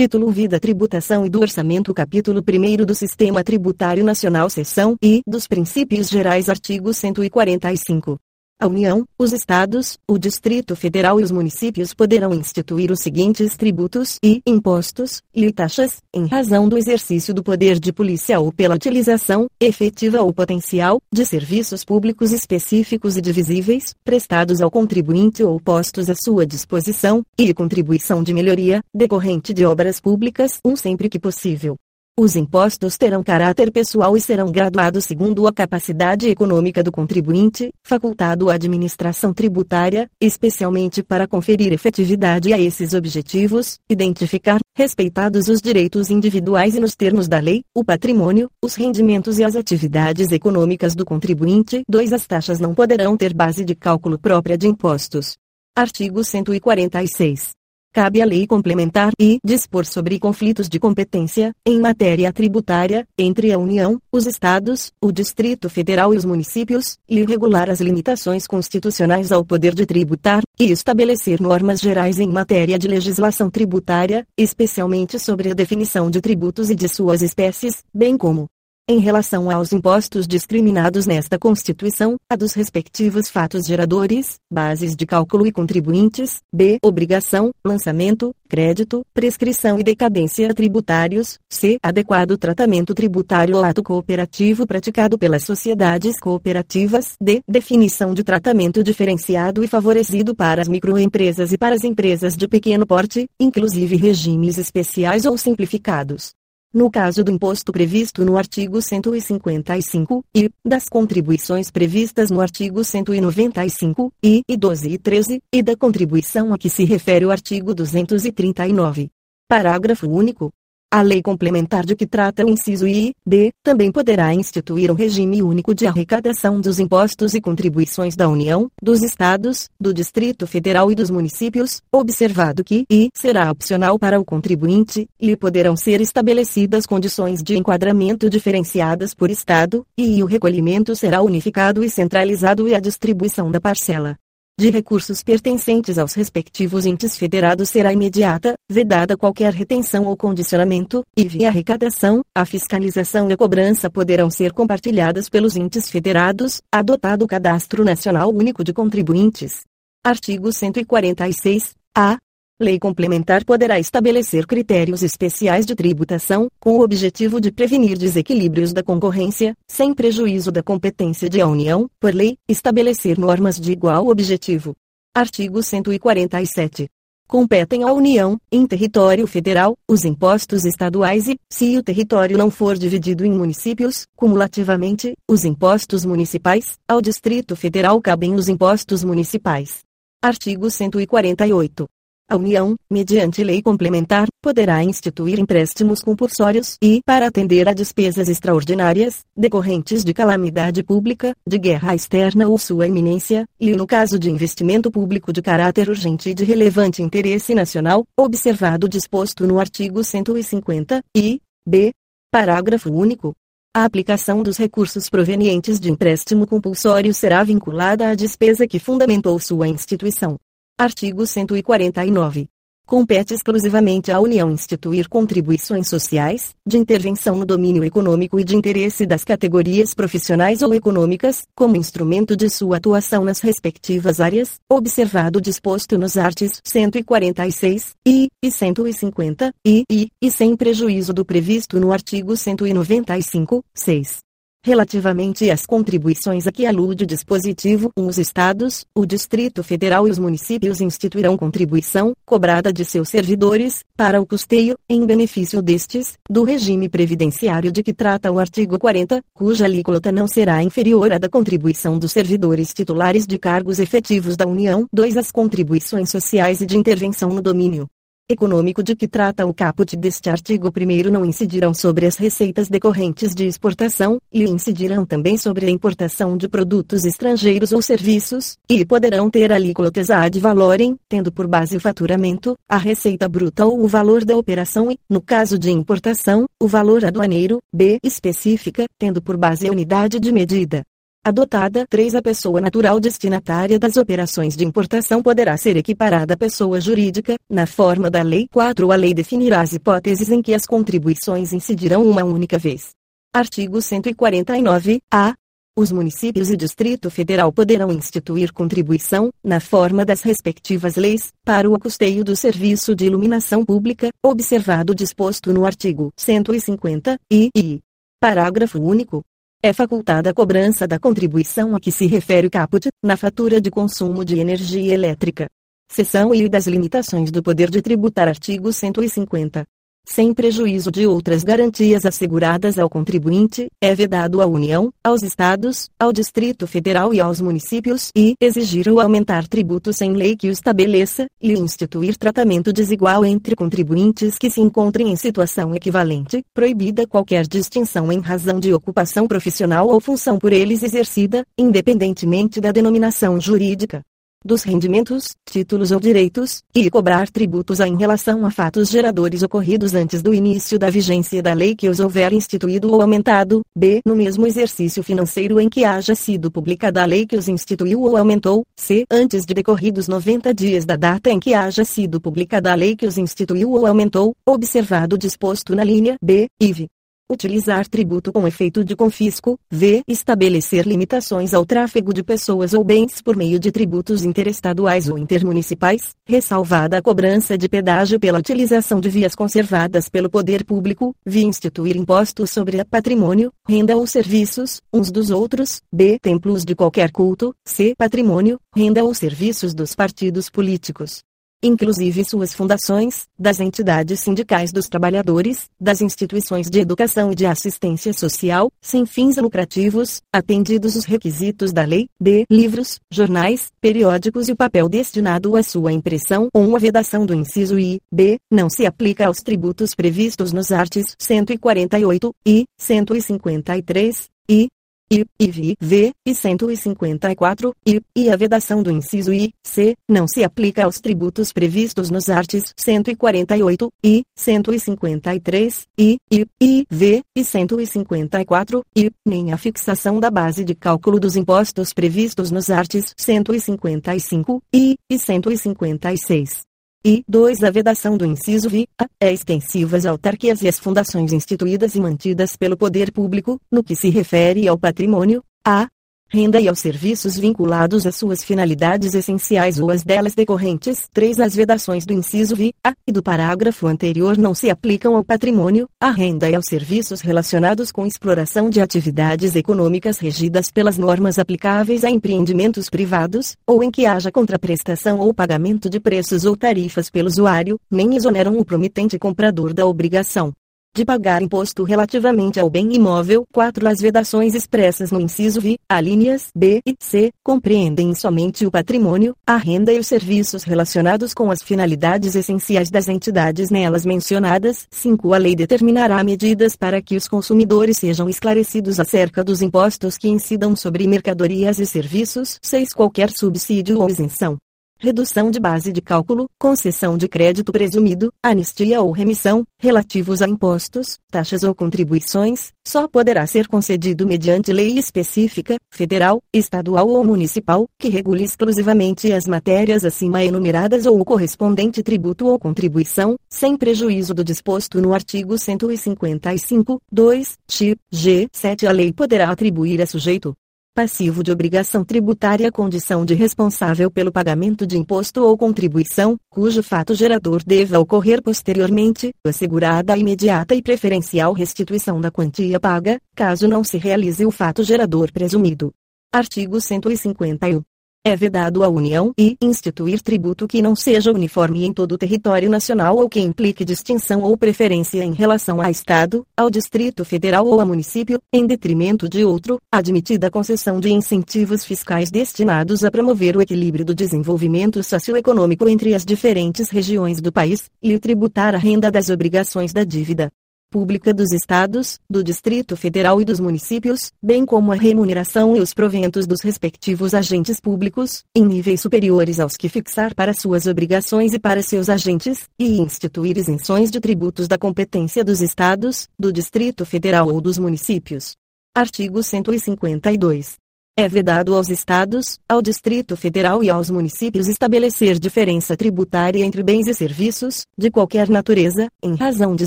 Título V da Tributação e do Orçamento Capítulo 1 do Sistema Tributário Nacional Seção I dos Princípios Gerais Artigo 145. A União, os Estados, o Distrito Federal e os municípios poderão instituir os seguintes tributos e impostos e taxas, em razão do exercício do poder de polícia ou pela utilização, efetiva ou potencial, de serviços públicos específicos e divisíveis, prestados ao contribuinte ou postos à sua disposição, e contribuição de melhoria, decorrente de obras públicas, um sempre que possível. Os impostos terão caráter pessoal e serão graduados segundo a capacidade econômica do contribuinte, facultado à administração tributária, especialmente para conferir efetividade a esses objetivos, identificar, respeitados os direitos individuais e nos termos da lei, o patrimônio, os rendimentos e as atividades econômicas do contribuinte. 2. As taxas não poderão ter base de cálculo própria de impostos. Artigo 146. Cabe à lei complementar e dispor sobre conflitos de competência, em matéria tributária, entre a União, os Estados, o Distrito Federal e os municípios, e regular as limitações constitucionais ao poder de tributar, e estabelecer normas gerais em matéria de legislação tributária, especialmente sobre a definição de tributos e de suas espécies, bem como em relação aos impostos discriminados nesta Constituição, a dos respectivos fatos geradores, bases de cálculo e contribuintes, b. obrigação, lançamento, crédito, prescrição e decadência tributários, c. adequado tratamento tributário ao ato cooperativo praticado pelas sociedades cooperativas, d. definição de tratamento diferenciado e favorecido para as microempresas e para as empresas de pequeno porte, inclusive regimes especiais ou simplificados no caso do imposto previsto no artigo 155, e, das contribuições previstas no artigo 195, e, e 12 e 13, e da contribuição a que se refere o artigo 239. Parágrafo único. A lei complementar de que trata o inciso I, D, também poderá instituir um regime único de arrecadação dos impostos e contribuições da União, dos Estados, do Distrito Federal e dos municípios, observado que I será opcional para o contribuinte, e poderão ser estabelecidas condições de enquadramento diferenciadas por Estado, e o recolhimento será unificado e centralizado e a distribuição da parcela de recursos pertencentes aos respectivos entes federados será imediata, vedada qualquer retenção ou condicionamento, e via arrecadação, a fiscalização e a cobrança poderão ser compartilhadas pelos entes federados, adotado o Cadastro Nacional Único de Contribuintes. Artigo 146. A. Lei complementar poderá estabelecer critérios especiais de tributação, com o objetivo de prevenir desequilíbrios da concorrência, sem prejuízo da competência de a União, por lei, estabelecer normas de igual objetivo. Artigo 147. Competem à União, em território federal, os impostos estaduais e, se o território não for dividido em municípios, cumulativamente, os impostos municipais, ao Distrito Federal cabem os impostos municipais. Artigo 148. A União, mediante lei complementar, poderá instituir empréstimos compulsórios e, para atender a despesas extraordinárias, decorrentes de calamidade pública, de guerra externa ou sua iminência, e no caso de investimento público de caráter urgente e de relevante interesse nacional, observado o disposto no artigo 150, e, b. Parágrafo único. A aplicação dos recursos provenientes de empréstimo compulsório será vinculada à despesa que fundamentou sua instituição. Artigo 149. Compete exclusivamente à União instituir contribuições sociais, de intervenção no domínio econômico e de interesse das categorias profissionais ou econômicas, como instrumento de sua atuação nas respectivas áreas, observado o disposto nos artes 146, e, e 150, e, e, e sem prejuízo do previsto no artigo 195, 6. Relativamente às contribuições a que alude o dispositivo, os estados, o Distrito Federal e os municípios instituirão contribuição, cobrada de seus servidores, para o custeio, em benefício destes, do regime previdenciário de que trata o artigo 40, cuja alíquota não será inferior à da contribuição dos servidores titulares de cargos efetivos da União. 2. As contribuições sociais e de intervenção no domínio econômico de que trata o caput deste artigo 1 não incidirão sobre as receitas decorrentes de exportação, e incidirão também sobre a importação de produtos estrangeiros ou serviços, e poderão ter alíquotas ad valorem, tendo por base o faturamento, a receita bruta ou o valor da operação e, no caso de importação, o valor aduaneiro, b. específica, tendo por base a unidade de medida. Adotada 3. A pessoa natural destinatária das operações de importação poderá ser equiparada à pessoa jurídica, na forma da Lei 4. A lei definirá as hipóteses em que as contribuições incidirão uma única vez. Artigo 149. A. Os municípios e Distrito Federal poderão instituir contribuição, na forma das respectivas leis, para o custeio do serviço de iluminação pública, observado o disposto no artigo 150, e, e. Parágrafo único. É facultada a cobrança da contribuição a que se refere o caput, na fatura de consumo de energia elétrica. Seção I das limitações do poder de tributar artigo 150 sem prejuízo de outras garantias asseguradas ao contribuinte, é vedado à União, aos Estados, ao Distrito Federal e aos municípios e exigir ou aumentar tributos sem lei que o estabeleça, e instituir tratamento desigual entre contribuintes que se encontrem em situação equivalente, proibida qualquer distinção em razão de ocupação profissional ou função por eles exercida, independentemente da denominação jurídica dos rendimentos, títulos ou direitos, e cobrar tributos em relação a fatos geradores ocorridos antes do início da vigência da lei que os houver instituído ou aumentado, b. no mesmo exercício financeiro em que haja sido publicada a lei que os instituiu ou aumentou, c. antes de decorridos 90 dias da data em que haja sido publicada a lei que os instituiu ou aumentou, observado o disposto na linha b, IV utilizar tributo com efeito de confisco, v. estabelecer limitações ao tráfego de pessoas ou bens por meio de tributos interestaduais ou intermunicipais, ressalvada a cobrança de pedágio pela utilização de vias conservadas pelo poder público, v. instituir impostos sobre a patrimônio, renda ou serviços, uns dos outros, b. templos de qualquer culto, c. patrimônio, renda ou serviços dos partidos políticos inclusive suas fundações, das entidades sindicais dos trabalhadores, das instituições de educação e de assistência social, sem fins lucrativos, atendidos os requisitos da lei, b. livros, jornais, periódicos e o papel destinado à sua impressão ou a vedação do inciso I, b. não se aplica aos tributos previstos nos artes 148, e 153, e I, IV, V, e 154, I, e a vedação do inciso I, C, não se aplica aos tributos previstos nos artes 148, I, 153, I, I, I, V, e 154, I, nem a fixação da base de cálculo dos impostos previstos nos artes 155, I, e 156. E 2. A vedação do inciso vi, a, é extensiva às autarquias e às fundações instituídas e mantidas pelo poder público, no que se refere ao patrimônio, a, renda e aos serviços vinculados às suas finalidades essenciais ou às delas decorrentes. 3. As vedações do inciso vi, a, e do parágrafo anterior não se aplicam ao patrimônio, à renda e aos serviços relacionados com exploração de atividades econômicas regidas pelas normas aplicáveis a empreendimentos privados, ou em que haja contraprestação ou pagamento de preços ou tarifas pelo usuário, nem exoneram o promitente comprador da obrigação de pagar imposto relativamente ao bem imóvel. 4. As vedações expressas no inciso V, alíneas B e C, compreendem somente o patrimônio, a renda e os serviços relacionados com as finalidades essenciais das entidades nelas mencionadas. 5. A lei determinará medidas para que os consumidores sejam esclarecidos acerca dos impostos que incidam sobre mercadorias e serviços. 6. Qualquer subsídio ou isenção redução de base de cálculo, concessão de crédito presumido, anistia ou remissão, relativos a impostos, taxas ou contribuições, só poderá ser concedido mediante lei específica, federal, estadual ou municipal, que regule exclusivamente as matérias acima enumeradas ou o correspondente tributo ou contribuição, sem prejuízo do disposto no artigo 155, 2, tit. G. 7. A lei poderá atribuir a sujeito, passivo de obrigação tributária condição de responsável pelo pagamento de imposto ou contribuição, cujo fato gerador deva ocorrer posteriormente, assegurada a imediata e preferencial restituição da quantia paga, caso não se realize o fato gerador presumido. Artigo 151 é vedado à União e instituir tributo que não seja uniforme em todo o território nacional ou que implique distinção ou preferência em relação a Estado, ao Distrito Federal ou a município, em detrimento de outro, admitida a concessão de incentivos fiscais destinados a promover o equilíbrio do desenvolvimento socioeconômico entre as diferentes regiões do país, e tributar a renda das obrigações da dívida pública dos estados, do Distrito Federal e dos municípios, bem como a remuneração e os proventos dos respectivos agentes públicos, em níveis superiores aos que fixar para suas obrigações e para seus agentes, e instituir isenções de tributos da competência dos estados, do Distrito Federal ou dos municípios. Artigo 152 É vedado aos estados, ao Distrito Federal e aos municípios estabelecer diferença tributária entre bens e serviços, de qualquer natureza, em razão de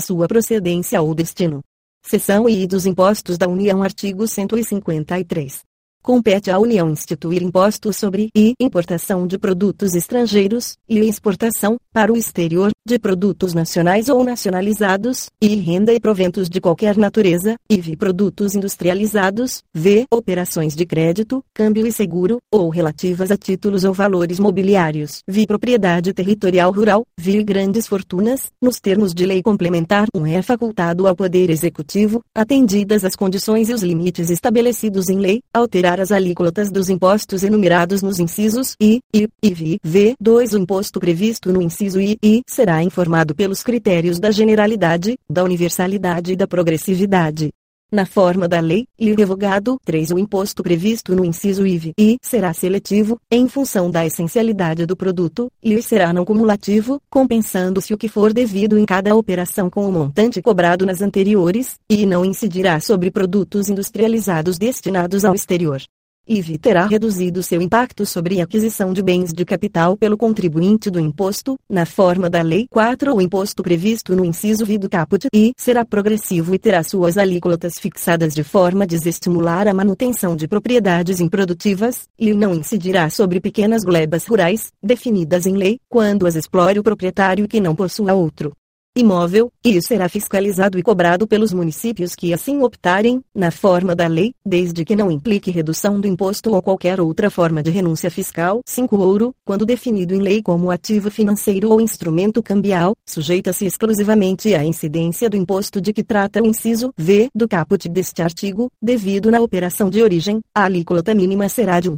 sua procedência ou destino. Seção I dos Impostos da União Artigo 153. Compete à União instituir impostos sobre e importação de produtos estrangeiros, e exportação, para o exterior, de produtos nacionais ou nacionalizados, e renda e proventos de qualquer natureza, IV produtos industrializados, V operações de crédito, câmbio e seguro, ou relativas a títulos ou valores mobiliários, V propriedade territorial rural, V grandes fortunas, nos termos de lei complementar 1 é facultado ao Poder Executivo, atendidas as condições e os limites estabelecidos em lei, alterar as alíquotas dos impostos enumerados nos incisos I, I, IV, V. 2 O imposto previsto no inciso I, I será informado pelos critérios da generalidade, da universalidade e da progressividade na forma da lei, e revogado. 3. O imposto previsto no inciso IV e será seletivo, em função da essencialidade do produto, e será não cumulativo, compensando-se o que for devido em cada operação com o montante cobrado nas anteriores, e não incidirá sobre produtos industrializados destinados ao exterior. IVI terá reduzido seu impacto sobre a aquisição de bens de capital pelo contribuinte do imposto, na forma da Lei 4 o imposto previsto no inciso V do caput I será progressivo e terá suas alíquotas fixadas de forma a desestimular a manutenção de propriedades improdutivas, e não incidirá sobre pequenas glebas rurais, definidas em lei, quando as explore o proprietário que não possua outro imóvel, e será fiscalizado e cobrado pelos municípios que assim optarem, na forma da lei, desde que não implique redução do imposto ou qualquer outra forma de renúncia fiscal. 5. Ouro, quando definido em lei como ativo financeiro ou instrumento cambial, sujeita-se exclusivamente à incidência do imposto de que trata o inciso V do caput deste artigo, devido na operação de origem, a alíquota mínima será de 1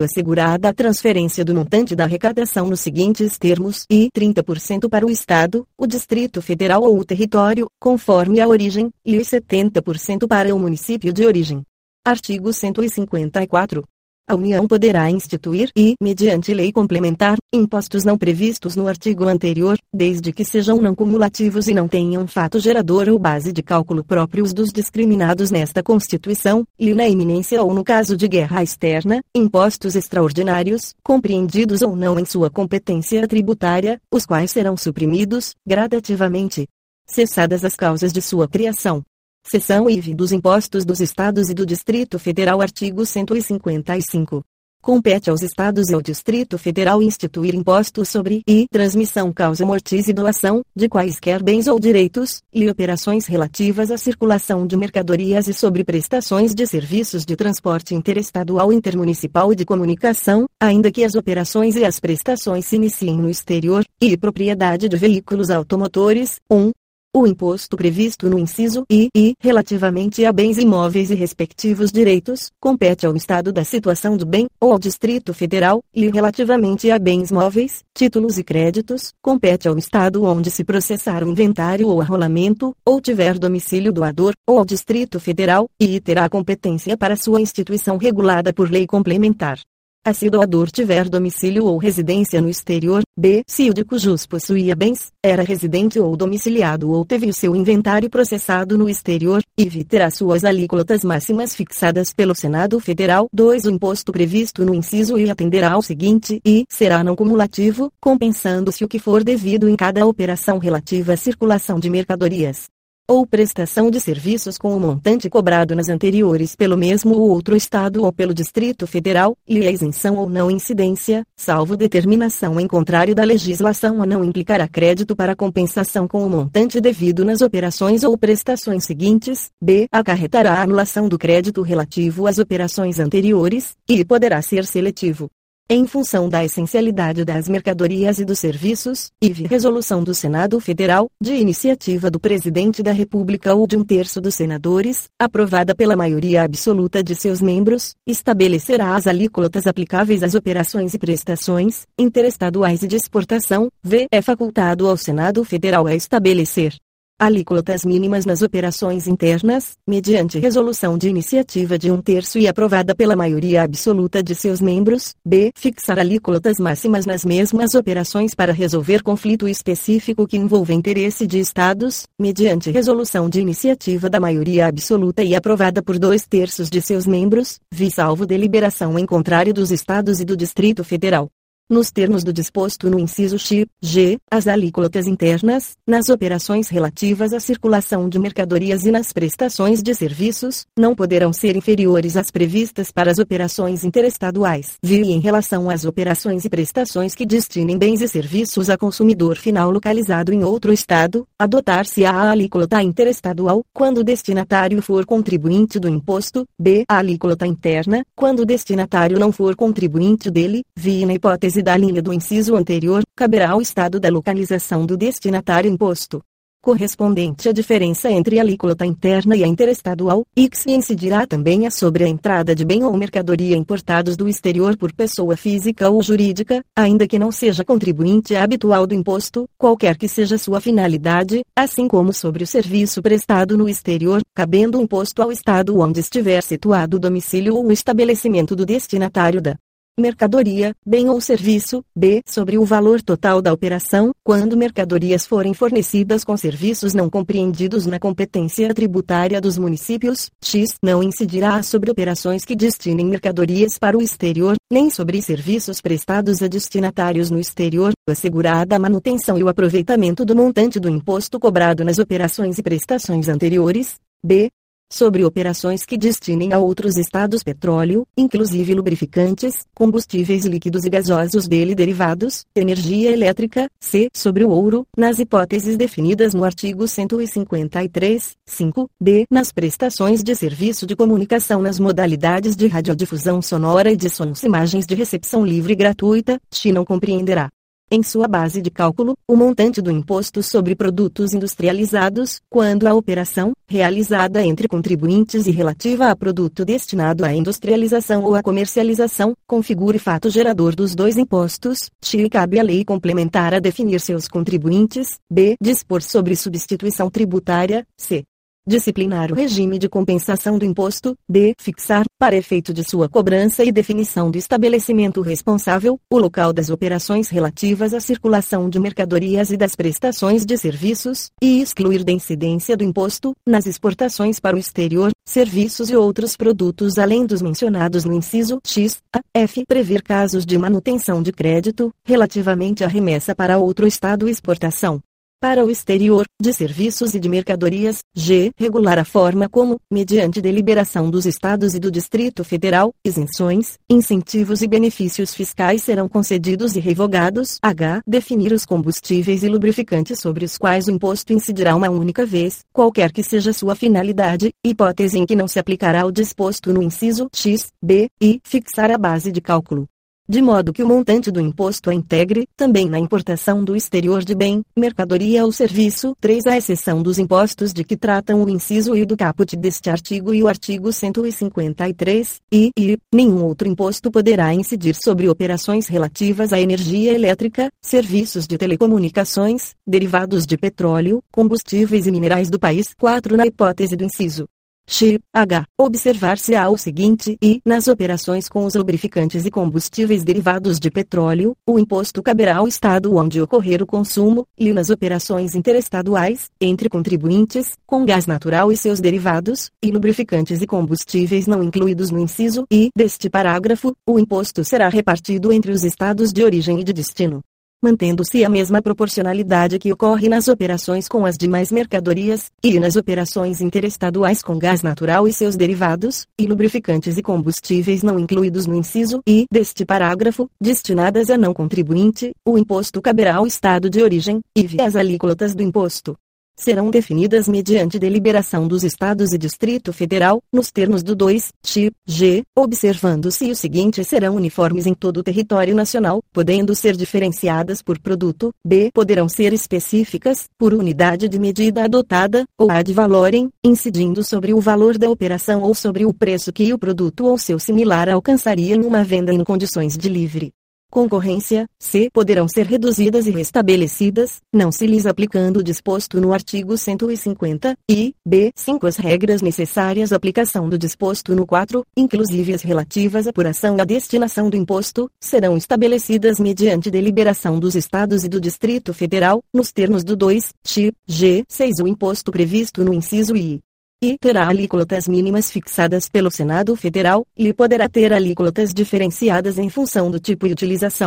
assegurada a transferência do montante da arrecadação nos seguintes termos e 30% para o Estado, o Distrito Federal ou o território, conforme a origem, e 70% para o município de origem. Artigo 154. A União poderá instituir e, mediante lei complementar, impostos não previstos no artigo anterior, desde que sejam não cumulativos e não tenham fato gerador ou base de cálculo próprios dos discriminados nesta Constituição, e na iminência ou no caso de guerra externa, impostos extraordinários, compreendidos ou não em sua competência tributária, os quais serão suprimidos, gradativamente. Cessadas as causas de sua criação, Seção IV dos Impostos dos Estados e do Distrito Federal Artigo 155. Compete aos Estados e ao Distrito Federal instituir impostos sobre e transmissão causa mortis e doação, de quaisquer bens ou direitos, e operações relativas à circulação de mercadorias e sobre prestações de serviços de transporte interestadual intermunicipal e de comunicação, ainda que as operações e as prestações se iniciem no exterior, e propriedade de veículos automotores. 1. O imposto previsto no inciso I e relativamente a bens imóveis e respectivos direitos compete ao Estado da situação do bem ou ao Distrito Federal e relativamente a bens móveis, títulos e créditos compete ao Estado onde se processar o inventário ou arrolamento ou tiver domicílio doador ou ao Distrito Federal e terá competência para sua instituição regulada por lei complementar. A se o doador tiver domicílio ou residência no exterior, b. Se o de cujos possuía bens, era residente ou domiciliado ou teve o seu inventário processado no exterior, e terá suas alíquotas máximas fixadas pelo Senado Federal. 2. O imposto previsto no inciso e atenderá ao seguinte e será não cumulativo, compensando-se o que for devido em cada operação relativa à circulação de mercadorias ou prestação de serviços com o montante cobrado nas anteriores pelo mesmo ou outro Estado ou pelo Distrito Federal, e a isenção ou não incidência, salvo determinação em contrário da legislação a não implicará crédito para compensação com o montante devido nas operações ou prestações seguintes, b. acarretará a anulação do crédito relativo às operações anteriores, e poderá ser seletivo em função da essencialidade das mercadorias e dos serviços, IV Resolução do Senado Federal, de iniciativa do Presidente da República ou de um terço dos senadores, aprovada pela maioria absoluta de seus membros, estabelecerá as alíquotas aplicáveis às operações e prestações, interestaduais e de exportação, V. É facultado ao Senado Federal a estabelecer alíquotas mínimas nas operações internas, mediante resolução de iniciativa de um terço e aprovada pela maioria absoluta de seus membros. B. Fixar alíquotas máximas nas mesmas operações para resolver conflito específico que envolva interesse de Estados, mediante resolução de iniciativa da maioria absoluta e aprovada por dois terços de seus membros, vi salvo deliberação em contrário dos Estados e do Distrito Federal nos termos do disposto no inciso X, G, as alíquotas internas, nas operações relativas à circulação de mercadorias e nas prestações de serviços, não poderão ser inferiores às previstas para as operações interestaduais. Vi em relação às operações e prestações que destinem bens e serviços a consumidor final localizado em outro estado, adotar-se a alíquota interestadual, quando o destinatário for contribuinte do imposto, b. a alíquota interna, quando o destinatário não for contribuinte dele, vi na hipótese hipótese da linha do inciso anterior, caberá ao Estado da localização do destinatário imposto. Correspondente à diferença entre a alíquota interna e a interestadual, e incidirá também a sobre a entrada de bem ou mercadoria importados do exterior por pessoa física ou jurídica, ainda que não seja contribuinte habitual do imposto, qualquer que seja sua finalidade, assim como sobre o serviço prestado no exterior, cabendo o imposto ao Estado onde estiver situado o domicílio ou o estabelecimento do destinatário da mercadoria, bem ou serviço, b. sobre o valor total da operação, quando mercadorias forem fornecidas com serviços não compreendidos na competência tributária dos municípios, x não incidirá sobre operações que destinem mercadorias para o exterior, nem sobre serviços prestados a destinatários no exterior, assegurada a manutenção e o aproveitamento do montante do imposto cobrado nas operações e prestações anteriores, b sobre operações que destinem a outros estados petróleo, inclusive lubrificantes, combustíveis líquidos e gasosos dele derivados, energia elétrica, c. sobre o ouro, nas hipóteses definidas no artigo 153, 5, d. nas prestações de serviço de comunicação nas modalidades de radiodifusão sonora e de sons imagens de recepção livre e gratuita, X não compreenderá em sua base de cálculo, o montante do imposto sobre produtos industrializados, quando a operação, realizada entre contribuintes e relativa a produto destinado à industrialização ou à comercialização, configure fato gerador dos dois impostos, X cabe à lei complementar a definir seus contribuintes, b. dispor sobre substituição tributária, c disciplinar o regime de compensação do imposto, d. fixar, para efeito de sua cobrança e definição do estabelecimento responsável, o local das operações relativas à circulação de mercadorias e das prestações de serviços, e excluir da incidência do imposto, nas exportações para o exterior, serviços e outros produtos além dos mencionados no inciso X, A, F. Prever casos de manutenção de crédito, relativamente à remessa para outro estado exportação, para o exterior, de serviços e de mercadorias, g. regular a forma como, mediante deliberação dos Estados e do Distrito Federal, isenções, incentivos e benefícios fiscais serão concedidos e revogados, h. definir os combustíveis e lubrificantes sobre os quais o imposto incidirá uma única vez, qualquer que seja sua finalidade, hipótese em que não se aplicará o disposto no inciso x, b, e fixar a base de cálculo de modo que o montante do imposto a integre, também na importação do exterior de bem, mercadoria ou serviço, 3 à exceção dos impostos de que tratam o inciso e do caput deste artigo e o artigo 153, e, e, nenhum outro imposto poderá incidir sobre operações relativas à energia elétrica, serviços de telecomunicações, derivados de petróleo, combustíveis e minerais do país 4 na hipótese do inciso X, H. Observar-se-á o seguinte e, nas operações com os lubrificantes e combustíveis derivados de petróleo, o imposto caberá ao Estado onde ocorrer o consumo, e nas operações interestaduais, entre contribuintes, com gás natural e seus derivados, e lubrificantes e combustíveis não incluídos no inciso I deste parágrafo, o imposto será repartido entre os estados de origem e de destino mantendo-se a mesma proporcionalidade que ocorre nas operações com as demais mercadorias, e nas operações interestaduais com gás natural e seus derivados, e lubrificantes e combustíveis não incluídos no inciso I deste parágrafo, destinadas a não contribuinte, o imposto caberá ao estado de origem, e as alíquotas do imposto serão definidas mediante deliberação dos Estados e Distrito Federal, nos termos do 2, T, G, observando-se o seguinte serão uniformes em todo o território nacional, podendo ser diferenciadas por produto, B poderão ser específicas, por unidade de medida adotada, ou ad valorem, incidindo sobre o valor da operação ou sobre o preço que o produto ou seu similar alcançaria numa venda em condições de livre concorrência, c. poderão ser reduzidas e restabelecidas, não se lhes aplicando o disposto no artigo 150, e, b. 5. As regras necessárias à aplicação do disposto no 4, inclusive as relativas à apuração e à destinação do imposto, serão estabelecidas mediante deliberação dos Estados e do Distrito Federal, nos termos do 2, tit. g. 6. O imposto previsto no inciso I e terá alíquotas mínimas fixadas pelo Senado Federal, e poderá ter alíquotas diferenciadas em função do tipo e utilização.